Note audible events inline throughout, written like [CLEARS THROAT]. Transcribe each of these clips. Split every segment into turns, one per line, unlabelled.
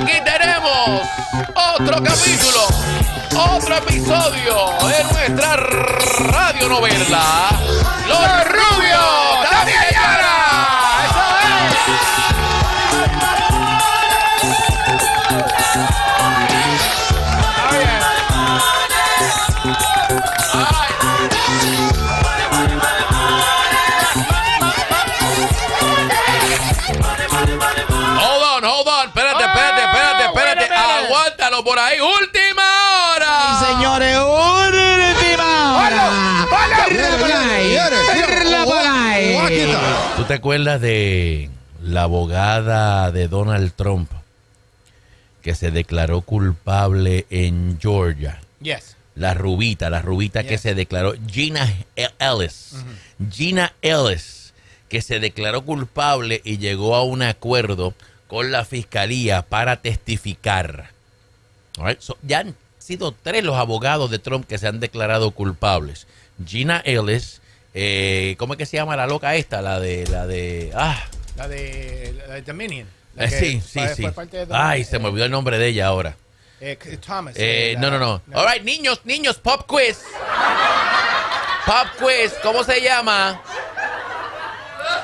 Aquí tenemos otro capítulo, otro episodio de nuestra radionovela. Los Rubios por ahí. Última hora.
Señores, última hora. Ahí. Perla por ahí.
¿Tú te acuerdas de la abogada de Donald Trump que se declaró culpable en Georgia?
Yes.
La rubita, la rubita que se declaró, Gina Ellis. Gina Ellis, que se declaró culpable y llegó a un acuerdo con la fiscalía para testificar. All right, so, ya han sido tres los abogados de Trump que se han declarado culpables. Gina Ellis, eh, ¿cómo es que se llama la loca esta? La de, la de, ah,
La de, la de Dominion. La
eh, sí, sí, sí.
Dominion.
Ay, se me olvidó el nombre de ella ahora.
Eh, Thomas.
Eh,
eh,
no,
la-
no, no. All right, niños, niños, pop quiz. Pop quiz, ¿cómo se llama?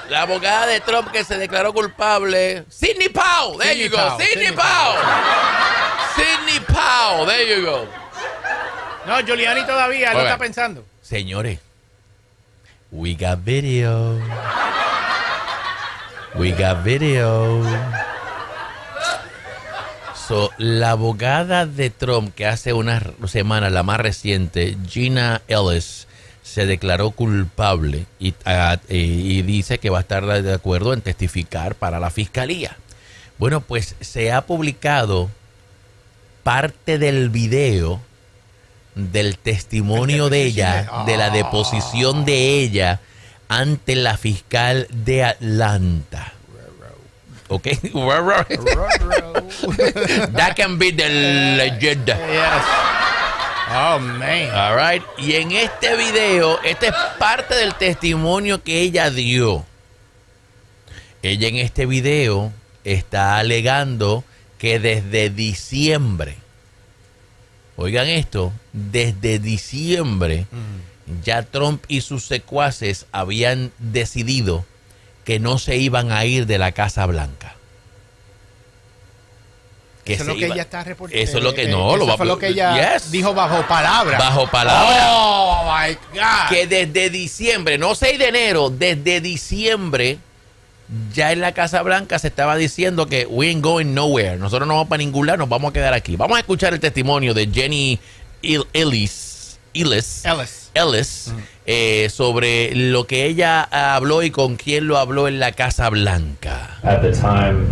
La abogada de Trump que se declaró culpable. Sidney Powell. There
Sidney
you go.
Powell,
Sidney
Sidney
Powell. Sidney Powell. There you go.
No, Giuliani todavía lo está pensando.
Señores, we got video. We got video. So, la abogada de Trump que hace unas semanas, la más reciente, Gina Ellis, se declaró culpable y, ah, eh, y dice que va a estar de acuerdo en testificar para la fiscalía. Bueno, pues se ha publicado parte del video del testimonio de ella, de la deposición de ella ante la fiscal de Atlanta. ¿Ok? [LAUGHS] That can be the legend.
Yes. Oh, man.
All right. Y en este video, esta es parte del testimonio que ella dio. Ella en este video está alegando que desde diciembre, oigan esto, desde diciembre ya Trump y sus secuaces habían decidido que no se iban a ir de la Casa Blanca. Que
Eso es lo que ella está reportando.
Eso es lo que no, lo
eso
va
fue lo que ella
Yes.
dijo bajo palabra.
Bajo palabra.
Oh, my God.
que desde diciembre, no 6 de enero, desde diciembre, ya en la Casa Blanca se estaba diciendo que we ain't going nowhere. Nosotros no vamos para ningún lado, nos vamos a quedar aquí. Vamos a escuchar el testimonio de Jenny Ellis, Ellis,
Ellis.
Ellis, eh, sobre lo que ella habló y con quién lo habló en la Casa Blanca.
at the time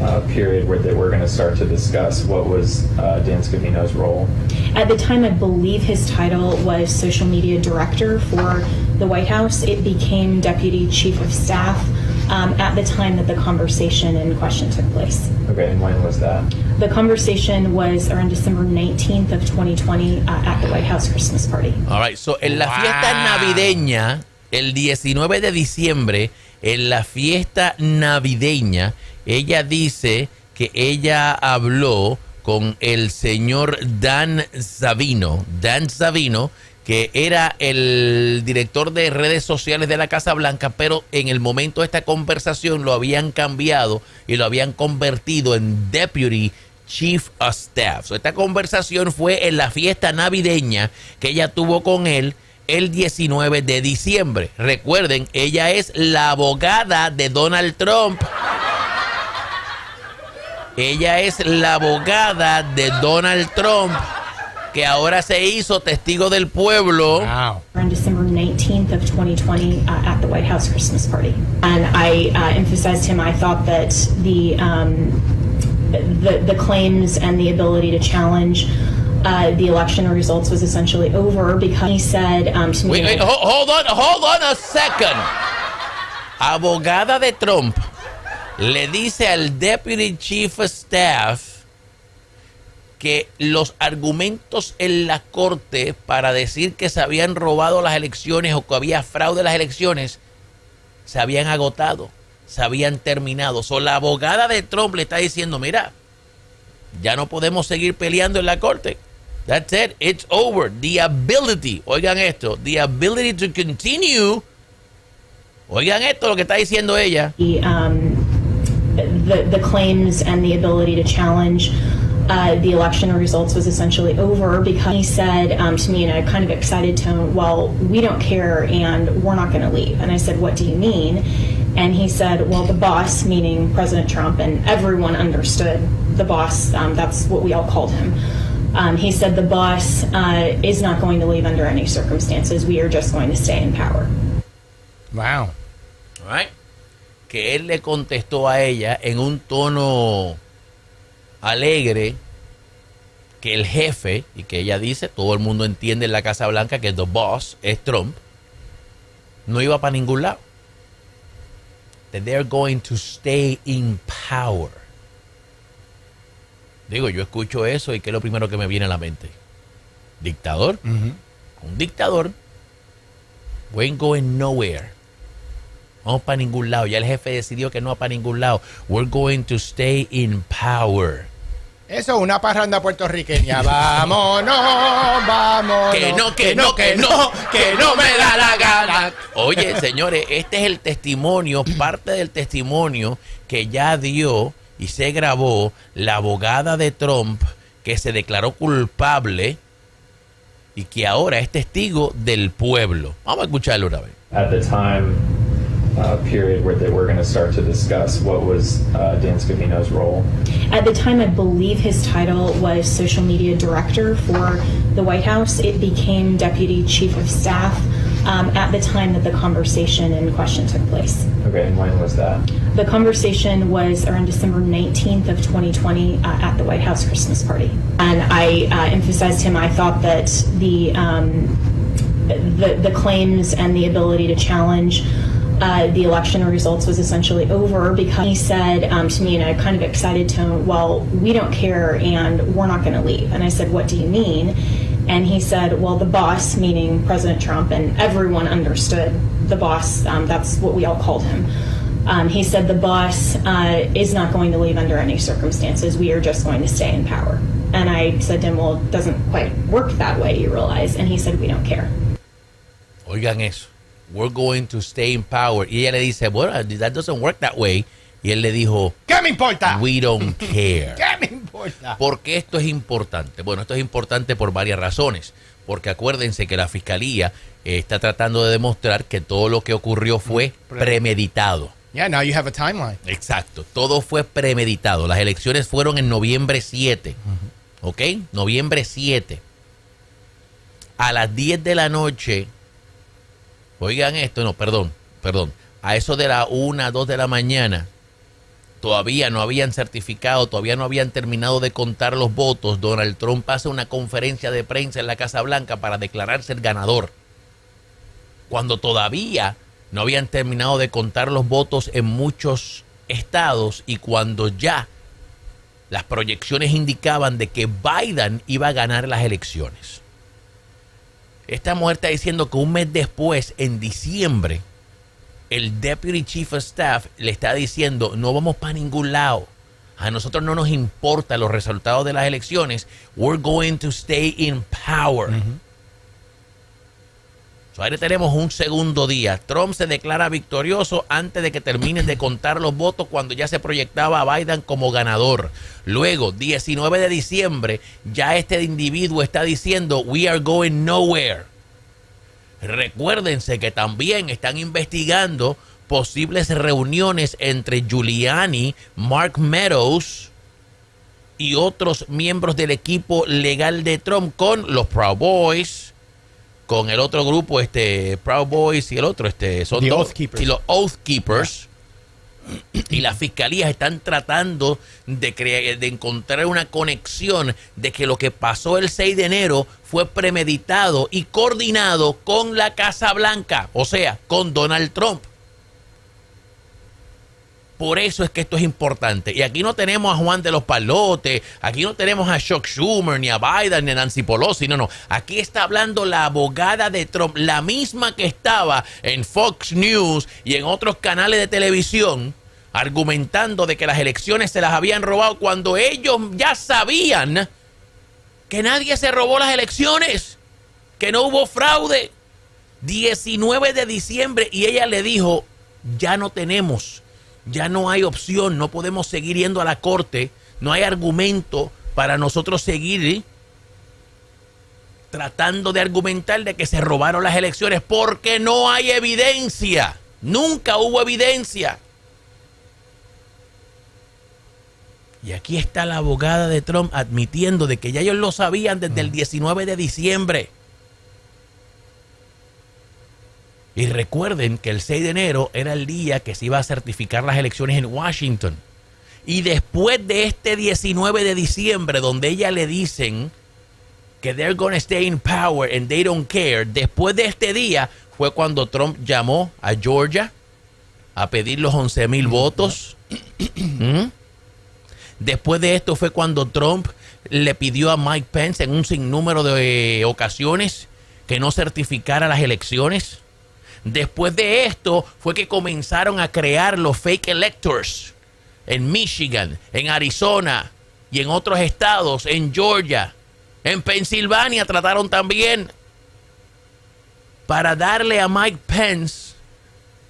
uh, period where they were going to start to discuss what was uh, Dan Scavino's role.
At the time, I believe his title was social media director for the White House. It became deputy chief of staff um, at the time that the conversation in question took place.
Okay, and when was that?
The conversation was around December 19th of 2020 uh, at the White House Christmas party.
All right, so en la fiesta navideña, el 19 de diciembre, en la fiesta navideña, ella dice que ella habló con el señor Dan Savino, Dan Savino, que era el director de redes sociales de la Casa Blanca, pero en el momento de esta conversación lo habían cambiado y lo habían convertido en Deputy Chief of Staff. Esta conversación fue en la fiesta navideña que ella tuvo con él el 19 de diciembre. Recuerden, ella es la abogada de Donald Trump. Ella es la abogada de Donald Trump, que ahora se hizo testigo del pueblo.
Wow.
On December 19th of 2020 uh, at the White House Christmas party. And I uh, emphasized to him I thought that the, um, the, the claims and the ability to challenge uh, the election results was essentially over because he said um, to me.
Wait, wait, ho- hold on, hold on a second. Abogada de Trump le dice al Deputy Chief of Staff que los argumentos en la corte para decir que se habían robado las elecciones o que había fraude en las elecciones se habían agotado, se habían terminado. So, la abogada de Trump le está diciendo, mira, Ya no podemos seguir peleando en la corte. That's it. It's over. The ability, oigan esto, the ability to continue. Oigan esto, lo que está diciendo ella.
the, um, claims and the ability to challenge uh, the election results was essentially over because he said um, to me in a kind of excited tone, Well, we don't care and we're not going to leave. And I said, What do you mean? And he said, Well, the boss, meaning President Trump, and everyone understood the boss, um, that's what we all called him. Um, he said, The boss uh, is not going to leave under any circumstances. We are just going to stay in power.
Wow.
Right? Que él le contestó a ella en un tono alegre que el jefe, y que ella dice, todo el mundo entiende en la Casa Blanca que the boss es Trump, no iba para ningún lado. That they're going to stay in power. Digo, yo escucho eso y ¿qué es lo primero que me viene a la mente? Dictador. Un dictador. We ain't going nowhere. Vamos para ningún lado. Ya el jefe decidió que no va para ningún lado. We're going to stay in power.
Eso es una parranda puertorriqueña. [LAUGHS] Vámonos, vámonos.
Que no, que no, que no, que no me da la gana. Oye, señores, este es el testimonio, [CLEARS THROAT] parte del testimonio que ya dio y se grabó la abogada de Trump que se declaró culpable y que ahora es testigo del pueblo. Vamos a escucharlo una vez.
At the time uh, period where they were going to start to discuss what was uh, Dan Scavino's role.
At the time, I believe his title was social media director for the White House. It became deputy chief of staff um, at the time that the conversation in question took place.
Okay, and when was that?
The conversation was around December 19th of 2020 uh, at the White House Christmas party. And I uh, emphasized to him, I thought that the, um, the, the claims and the ability to challenge uh, the election results was essentially over because he said um, to me in a kind of excited tone, Well, we don't care and we're not going to leave. And I said, What do you mean? And he said, Well, the boss, meaning President Trump, and everyone understood the boss, um, that's what we all called him. Um, he said, The boss uh, is not going to leave under any circumstances. We are just going to stay in power. And I said to him, Well, it doesn't quite work that way, you realize. And he said, We don't care.
Oigan eso. We're going to stay in power. Y ella le dice, bueno, that doesn't work that way. Y él le dijo,
¿Qué me importa?
we don't [LAUGHS] care.
¿Qué me importa?
¿Por qué esto es importante? Bueno, esto es importante por varias razones. Porque acuérdense que la fiscalía eh, está tratando de demostrar que todo lo que ocurrió fue premeditado.
Yeah, now you have a timeline.
Exacto, todo fue premeditado. Las elecciones fueron en noviembre 7. ¿Ok? Noviembre 7. A las 10 de la noche, oigan esto, no, perdón, perdón. A eso de la 1, 2 de la mañana, todavía no habían certificado, todavía no habían terminado de contar los votos. Donald Trump hace una conferencia de prensa en la Casa Blanca para declararse el ganador. Cuando todavía no habían terminado de contar los votos en muchos estados y cuando ya las proyecciones indicaban de que Biden iba a ganar las elecciones. Esta mujer está diciendo que un mes después, en diciembre, el Deputy Chief of Staff le está diciendo, no vamos para ningún lado. A nosotros no nos importan los resultados de las elecciones. We're going to stay in power. So, ahí tenemos un segundo día. Trump se declara victorioso antes de que terminen de contar los votos cuando ya se proyectaba a Biden como ganador. Luego, 19 de diciembre, ya este individuo está diciendo, we are going nowhere. Recuérdense que también están investigando posibles reuniones entre Giuliani, Mark Meadows y otros miembros del equipo legal de Trump con los Proud Boys, con el otro grupo, este Proud Boys y el otro, este son
The
dos-
Oath Keepers.
y los Oath Keepers. Y las fiscalías están tratando de, crea- de encontrar una conexión de que lo que pasó el 6 de enero fue premeditado y coordinado con la Casa Blanca, o sea, con Donald Trump. Por eso es que esto es importante. Y aquí no tenemos a Juan de los Palotes, aquí no tenemos a Chuck Schumer, ni a Biden, ni a Nancy Pelosi, no, no. Aquí está hablando la abogada de Trump, la misma que estaba en Fox News y en otros canales de televisión, argumentando de que las elecciones se las habían robado cuando ellos ya sabían que nadie se robó las elecciones, que no hubo fraude. 19 de diciembre y ella le dijo, ya no tenemos, ya no hay opción, no podemos seguir yendo a la corte, no hay argumento para nosotros seguir tratando de argumentar de que se robaron las elecciones porque no hay evidencia, nunca hubo evidencia. Y aquí está la abogada de Trump admitiendo de que ya ellos lo sabían desde el 19 de diciembre. Y recuerden que el 6 de enero era el día que se iba a certificar las elecciones en Washington. Y después de este 19 de diciembre, donde ella le dicen que they're gonna stay in power and they don't care, después de este día fue cuando Trump llamó a Georgia a pedir los 11 mil votos. ¿Mm? Después de esto fue cuando Trump le pidió a Mike Pence en un sinnúmero de ocasiones que no certificara las elecciones. Después de esto fue que comenzaron a crear los fake electors en Michigan, en Arizona y en otros estados, en Georgia, en Pensilvania trataron también para darle a Mike Pence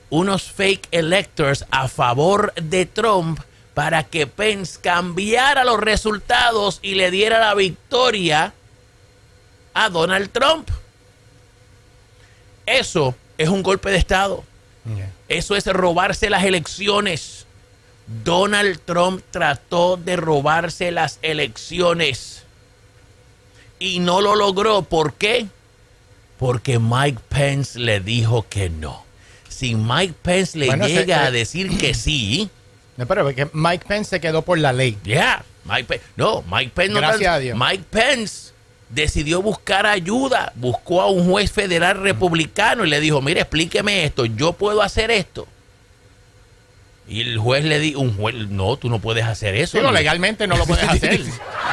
unos fake electors a favor de Trump para que Pence cambiara los resultados y le diera la victoria a Donald Trump. Eso es un golpe de Estado. Eso es robarse las elecciones. Donald Trump trató de robarse las elecciones y no lo logró. ¿Por qué? Porque Mike Pence le dijo que no. Si Mike Pence le
Bueno, se-
llega a
eh,
decir que [CLEARS THROAT] sí,
No, pero que Mike Pence se quedó por la ley.
yeah, Mike Pence, no, Mike Pence no
Gracias a Dios.
Mike Pence decidió buscar ayuda, buscó a un juez federal republicano y le dijo, mire, explíqueme esto, yo puedo hacer esto. Y el juez le dijo, un juez, no, tú no puedes hacer eso.
Digo,
No.
legalmente no lo puedes [LAUGHS] hacer.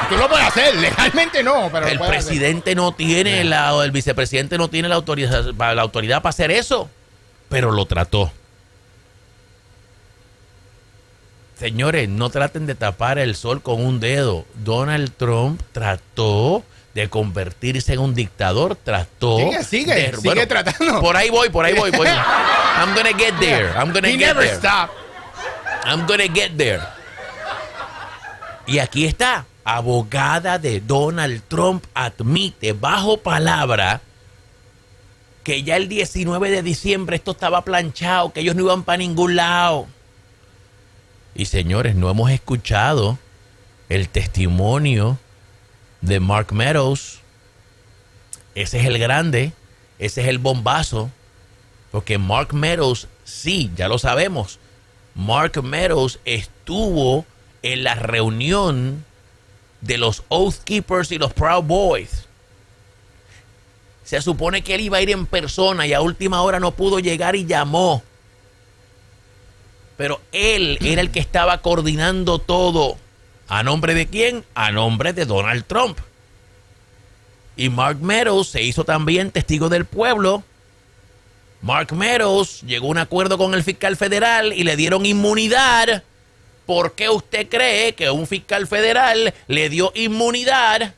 Tú lo puedes hacer, legalmente no, pero
el
hacer.
presidente no tiene la, o el vicepresidente no tiene la autoridad, la autoridad para hacer eso, pero lo trató. Señores, no traten de tapar el sol con un dedo. Donald Trump trató de convertirse en un dictador, trató
Sigue, sigue,
de-
sigue tratando.
Por ahí voy, por ahí voy, voy. [LAUGHS] I'm gonna get there. I'm gonna
He
get
never
there.
stop.
I'm gonna get there. Y aquí está. Abogada de Donald Trump admite bajo palabra que ya el 19 de diciembre esto estaba planchado, que ellos no iban para ningún lado. Y señores, no hemos escuchado el testimonio de Mark Meadows. Ese es el grande, ese es el bombazo. Porque Mark Meadows, sí, ya lo sabemos. Mark Meadows estuvo en la reunión de los Oath Keepers y los Proud Boys. Se supone que él iba a ir en persona y a última hora no pudo llegar y llamó. Pero él era el que estaba coordinando todo. ¿A nombre de quién? A nombre de Donald Trump. Y Mark Meadows se hizo también testigo del pueblo. Mark Meadows llegó a un acuerdo con el fiscal federal y le dieron inmunidad. ¿Por qué usted cree que un fiscal federal le dio inmunidad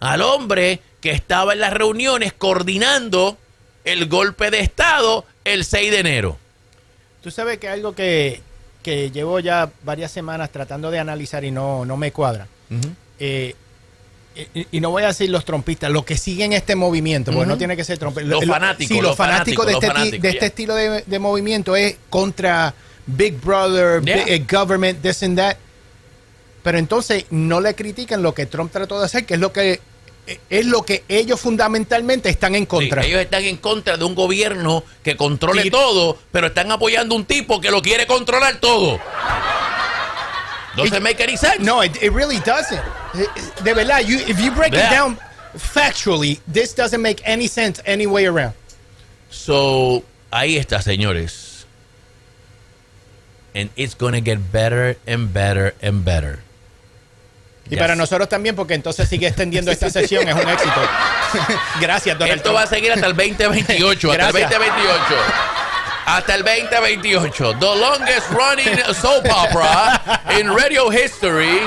al hombre que estaba en las reuniones coordinando el golpe de Estado el 6 de enero?
Tú sabes que algo que, que llevo ya varias semanas tratando de analizar y no, no me cuadra. Eh, y, y no voy a decir los trompistas, los que siguen este movimiento, porque
Ujú.
no tiene que ser trompista.
Los fanáticos,
Sí, los,
los
fanáticos,
fanáticos,
de este,
fanáticos,
de este
yeah.
estilo de, de movimiento es contra Big Brother,
Yeah.
big, eh, government, this and that. Pero entonces no le critican lo que Trump trató de hacer, que es lo que es lo que ellos fundamentalmente están en contra.
Sí, ellos están en contra de un gobierno que controle
Sí.
todo, pero están apoyando un tipo que lo quiere controlar todo. Doesn't make any sense.
No, it, it really doesn't. Eh, eh, De verdad, you, if you break
Yeah.
it down factually, this doesn't make any sense any way around.
So, ahí está, señores. And it's gonna get better and better and better.
Y
Yes.
para nosotros también, porque entonces sigue extendiendo esta sesión, es un éxito. [LAUGHS] Gracias, Donald
Esto va a seguir hasta el 2028, hasta el
Gracias.
2028. hasta el 2028. The longest running soap opera in radio history.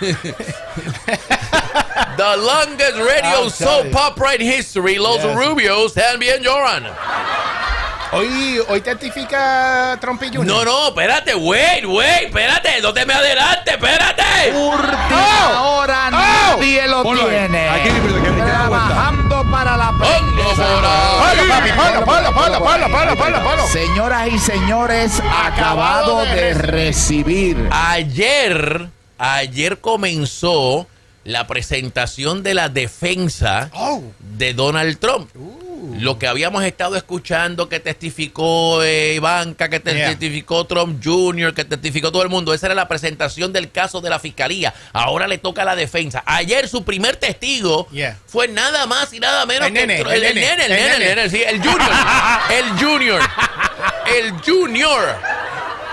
[LAUGHS] The longest radio soap opera in history. Los
Yes.
Rubios también lloran.
Hoy, hoy testifica Trump y Jr.
No, no, espérate, wait, wait, espérate, no te me adelante, espérate.
Última hora nadie lo tiene.
Aquí.
Trabajando para la
ponlo.
Señoras y señores, acabado de recibir.
Ayer, ayer comenzó la presentación de la defensa
Oh.
de Donald Trump. Lo que habíamos estado escuchando que testificó eh, Ivanka, que te-
Yeah.
testificó Trump Jr., que testificó todo el mundo. Esa era la presentación del caso de la fiscalía. Ahora le toca a la defensa. Ayer su primer testigo
Yeah.
fue nada más y nada menos
El
que
nene, el
el,
nene,
el nene, el
nene.
nene, sí, [LAUGHS] el junior, el junior, el junior,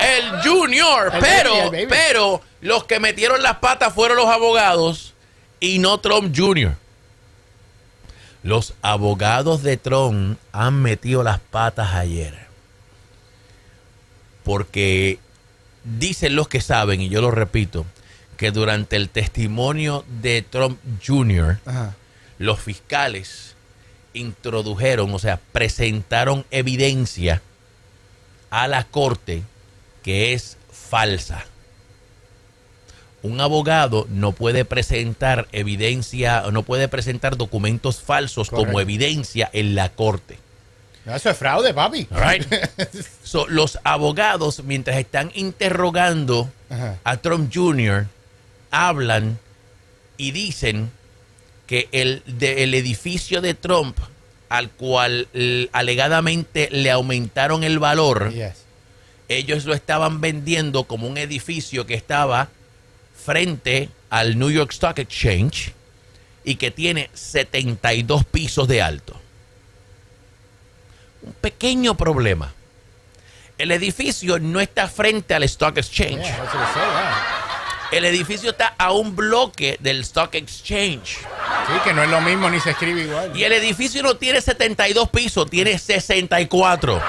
el junior. Pero, pero los que metieron las patas fueron los abogados y no Trump Jr. Los abogados de Trump han metido las patas ayer. Porque dicen los que saben, y yo lo repito, que durante el testimonio de Trump Jr.,
Ajá.
los fiscales introdujeron, o sea, presentaron evidencia a la corte que es falsa. Un abogado no puede presentar evidencia, no puede presentar documentos falsos como evidencia en la corte.
Eso es fraude, papi.
Right? [LAUGHS] So, los abogados, mientras están interrogando
Ajá.
a Trump Jr., hablan y dicen que el, de- el edificio de Trump, al cual alegadamente le aumentaron el valor,
Yes.
ellos lo estaban vendiendo como un edificio que estaba frente al New York Stock Exchange y que tiene 72 pisos de alto. Un pequeño problema. El edificio no está frente al Stock Exchange. El edificio está a un bloque del Stock Exchange.
Sí, que no es lo mismo ni se escribe igual.
Y el edificio no tiene 72 pisos, tiene 64.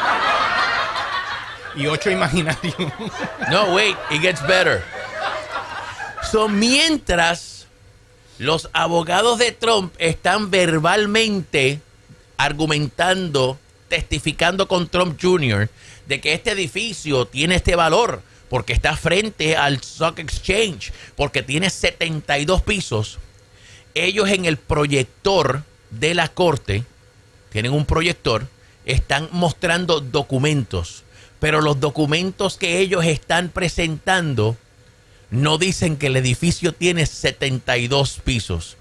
Y ocho imaginarios.
No, wait, it gets better. So, mientras los abogados de Trump están verbalmente argumentando, testificando con Trump Jr. de que este edificio tiene este valor porque está frente al Stock Exchange, porque tiene 72 pisos, ellos en el proyector de la corte, tienen un proyector, están mostrando documentos, pero los documentos que ellos están presentando no dicen que el edificio tiene 72 pisos.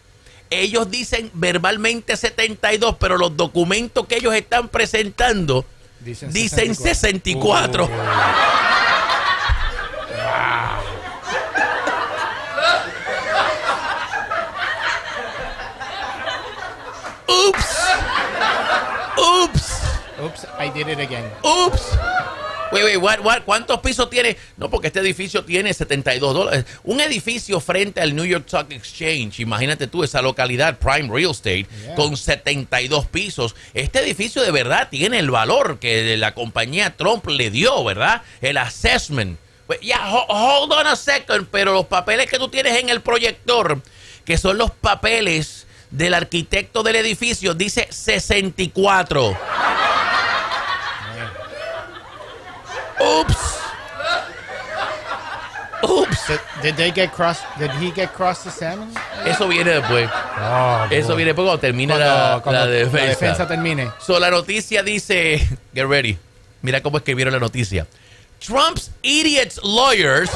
Ellos dicen verbalmente 72, pero los documentos que ellos están presentando
Dicen
dicen
64.
64. Oops. Oops.
Oops, I did it again.
Oops. Wait, wait, what, what, ¿cuántos pisos tiene? No, porque este edificio tiene 72 dólares. Un edificio frente al New York Stock Exchange, imagínate tú esa localidad, Prime Real Estate,
Yeah.
con 72 pisos. Este edificio de verdad tiene el valor que la compañía Trump le dio, ¿verdad? El assessment. Ya, ho- hold on a second, pero los papeles que tú tienes en el proyector, que son los papeles del arquitecto del edificio, dice 64. Oops. Oops.
Did, did they get cross? Did he get cross examined?
Eso viene después. Oh, Eso viene después cuando termine
Cuando,
la,
cuando
la defensa.
termine.
So, la noticia dice, get ready. Mira cómo escribieron la noticia. Trump's idiots lawyers,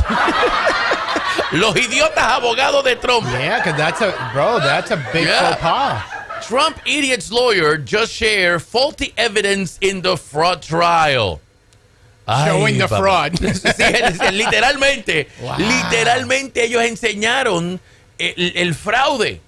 [LAUGHS] los idiotas abogados de Trump.
Yeah, because that's a bro. That's a big
Yeah.
faux pas.
Trump idiots lawyer just shared faulty evidence in the fraud trial. Ay,
Showing the
papá.
fraud. [LAUGHS]
Sí, literalmente,
Wow.
literalmente ellos enseñaron el, el fraude.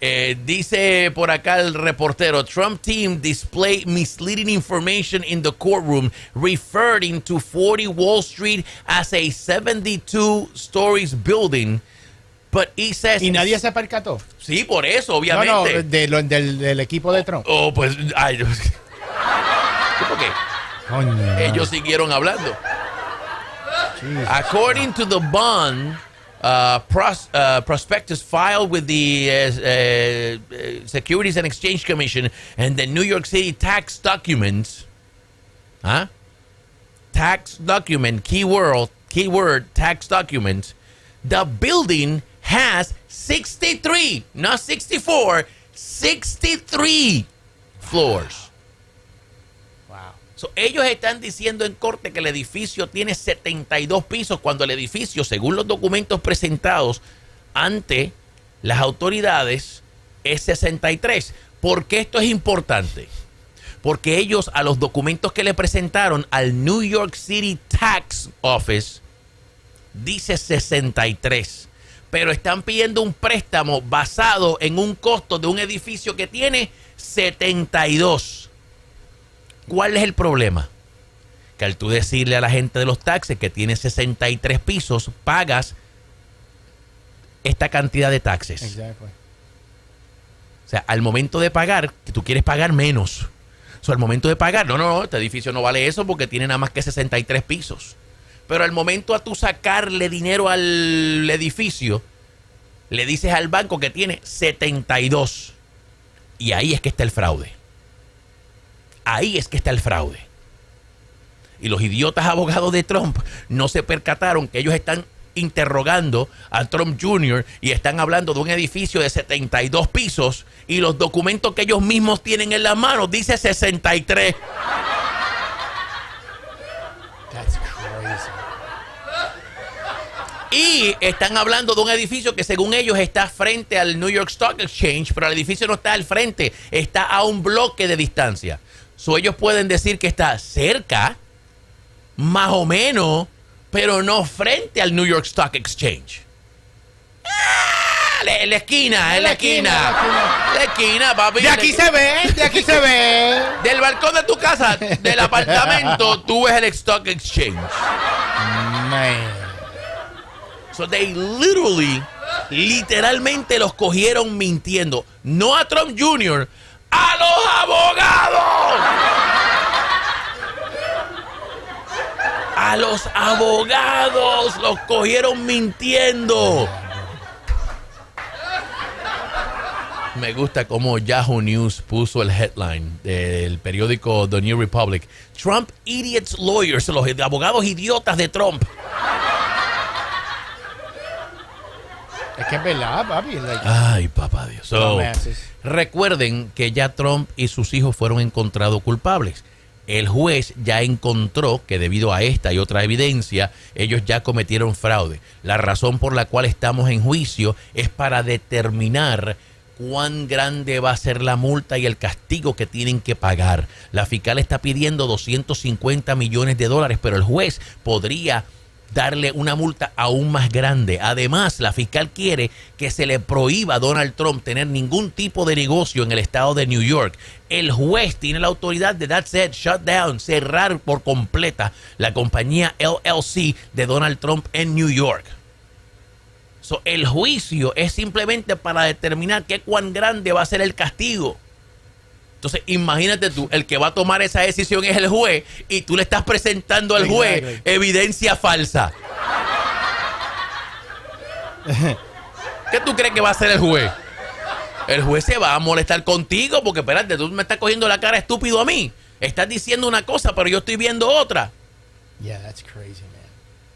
Eh, dice por acá el reportero, Trump team display misleading information in the courtroom referring to 40 Wall Street as a 72 stories building. But he says...
Y nadie se percató.
Sí, por eso, obviamente.
no, de lo- del, del equipo de Trump.
Oh, pues. Ay, [LAUGHS] Sí, porque
Coño.
ellos siguieron hablando. According to the bond uh, pros- uh, prospectus filed with the uh, uh, Securities and Exchange Commission and the New York City tax documents, huh? Tax document, keyword, keyword, tax document. The building has 63, not 64, 63 floors. So, ellos están diciendo en corte que el edificio tiene 72 pisos cuando el edificio, según los documentos presentados ante las autoridades, es 63. ¿Por qué esto es importante? Porque ellos a los documentos que le presentaron al New York City Tax Office dice 63, pero están pidiendo un préstamo basado en un costo de un edificio que tiene 72. ¿Cuál es el problema? Que al tú decirle a la gente de los taxes que tiene 63 pisos, pagas esta cantidad de taxes.
Exactly.
O sea, al momento de pagar, que tú quieres pagar menos. O sea, al momento de pagar, no, no, no, este edificio no vale eso porque tiene nada más que 63 pisos. Pero al momento a tú sacarle dinero al edificio, le dices al banco que tiene 72. Y ahí es que está el fraude. Ahí es que está el fraude. Y los idiotas abogados de Trump no se percataron que ellos están interrogando a Trump Jr. y están hablando de un edificio de 72 pisos y los documentos que ellos mismos tienen en la mano dice 63.
That's crazy.
Y están hablando de un edificio que según ellos está frente al New York Stock Exchange, pero el edificio no está al frente, está a un bloque de distancia. So ellos pueden decir que está cerca, más o menos, pero no frente al New York Stock Exchange. Ah, la- En la esquina, en la esquina. La esquina, papi.
De aquí se ve, de aquí se ve. [LAUGHS]
Del balcón de tu casa, del apartamento, tú ves el Stock Exchange.
Man.
So they literally, literalmente los cogieron mintiendo. No a Trump Jr., a los abogados. A los abogados los cogieron mintiendo. Me gusta cómo Yahoo News puso el headline del periódico The New Republic. Trump idiots lawyers, los abogados idiotas de Trump.
Es que es verdad, papi. like,
Ay, papá Dios. So, recuerden que ya Trump y sus hijos fueron encontrados culpables. El juez ya encontró que debido a esta y otra evidencia, ellos ya cometieron fraude. La razón por la cual estamos en juicio es para determinar cuán grande va a ser la multa y el castigo que tienen que pagar. La fiscal está pidiendo 250 millones de dólares, pero el juez podría darle una multa aún más grande. Además, la fiscal quiere que se le prohíba a Donald Trump tener ningún tipo de negocio en el estado de New York. El juez tiene la autoridad de that's it, shut down, cerrar por completa la compañía LLC de Donald Trump en New York. So, el juicio es simplemente para determinar qué cuán grande va a ser el castigo. Entonces, imagínate tú, el que va a tomar esa decisión es el juez y tú le estás presentando al juez evidencia falsa. [LAUGHS] ¿Qué tú crees que va a hacer el juez? El juez se va a molestar contigo porque, espérate, tú me estás cogiendo la cara estúpido a mí. Estás diciendo una cosa, pero yo estoy viendo otra.
Yeah, that's crazy, man.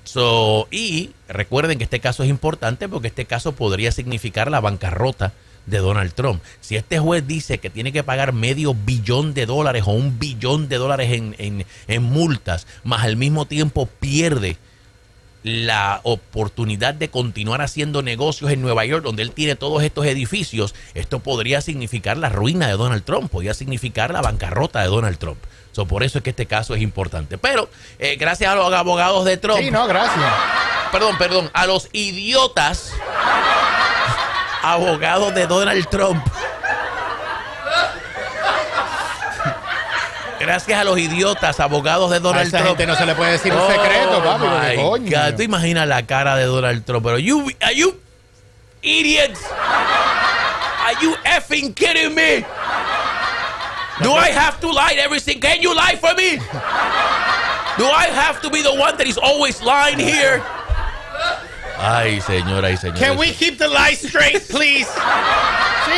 So, y recuerden que este caso es importante porque este caso podría significar la bancarrota de Donald Trump. Si este juez dice que tiene que pagar medio billón de dólares o un billón de dólares en, en- en multas, más al mismo tiempo pierde la oportunidad de continuar haciendo negocios en Nueva York, donde él tiene todos estos edificios, esto podría significar la ruina de Donald Trump, podría significar la bancarrota de Donald Trump. So, por eso es que este caso es importante. Pero eh, gracias a los abogados de Trump,
Sí, no, gracias.
perdón, perdón, a los idiotas abogados de Donald Trump. Gracias a los idiotas abogados de
A
Donald
esa
Trump.
gente no se le puede decir un
Oh,
secreto, papi.
my
porque, coño.
God. Tú imaginas la cara de Donald Trump, pero you, are you idiots? Are you effing kidding me? Do I have to lie everything? Can you lie for me? Do I have to be the one that is always lying here? Ay, señora, ay, señora.
Can we keep the lights straight, please?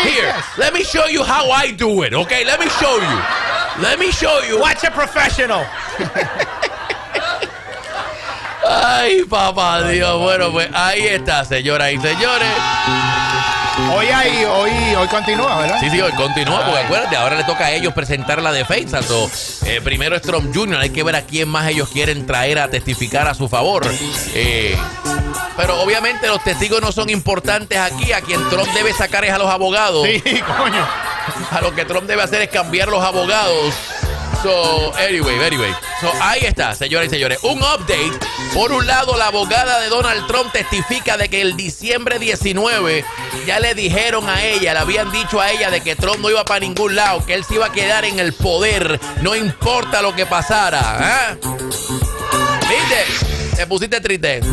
Here, let me show you how I do it, okay? Let me show you. Let me show you.
Watch a professional.
Ay, papá Dios. Bueno, pues ahí está, señoras y señores.
Hoy hay, hoy, hoy continúa, ¿verdad?
Sí, sí, hoy continúa, porque acuérdate, ahora le toca a ellos presentar la defensa. So, eh, primero es Trump Jr., hay que ver a quién más ellos quieren traer a testificar a su favor. Eh, pero obviamente los testigos no son importantes aquí. A quien Trump debe sacar es a los abogados.
Sí, [LAUGHS] coño.
A lo que Trump debe hacer es cambiar los abogados. So, anyway, anyway. So, ahí está, señoras y señores. Un update. Por un lado, la abogada de Donald Trump testifica de que el diciembre 19 ya le dijeron a ella, le habían dicho a ella de que Trump no iba para ningún lado, que él se iba a quedar en el poder, no importa lo que pasara. ¿ah? ¿Viste? Te pusiste triste. [LAUGHS]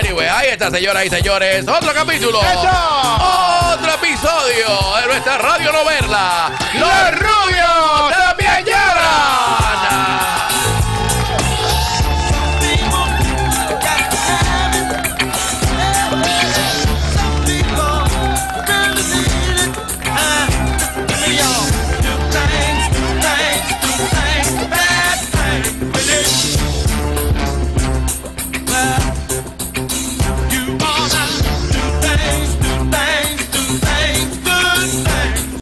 Anyway, ahí está, señoras y señores. Otro capítulo. Otro episodio de nuestra radio novela. Los rubios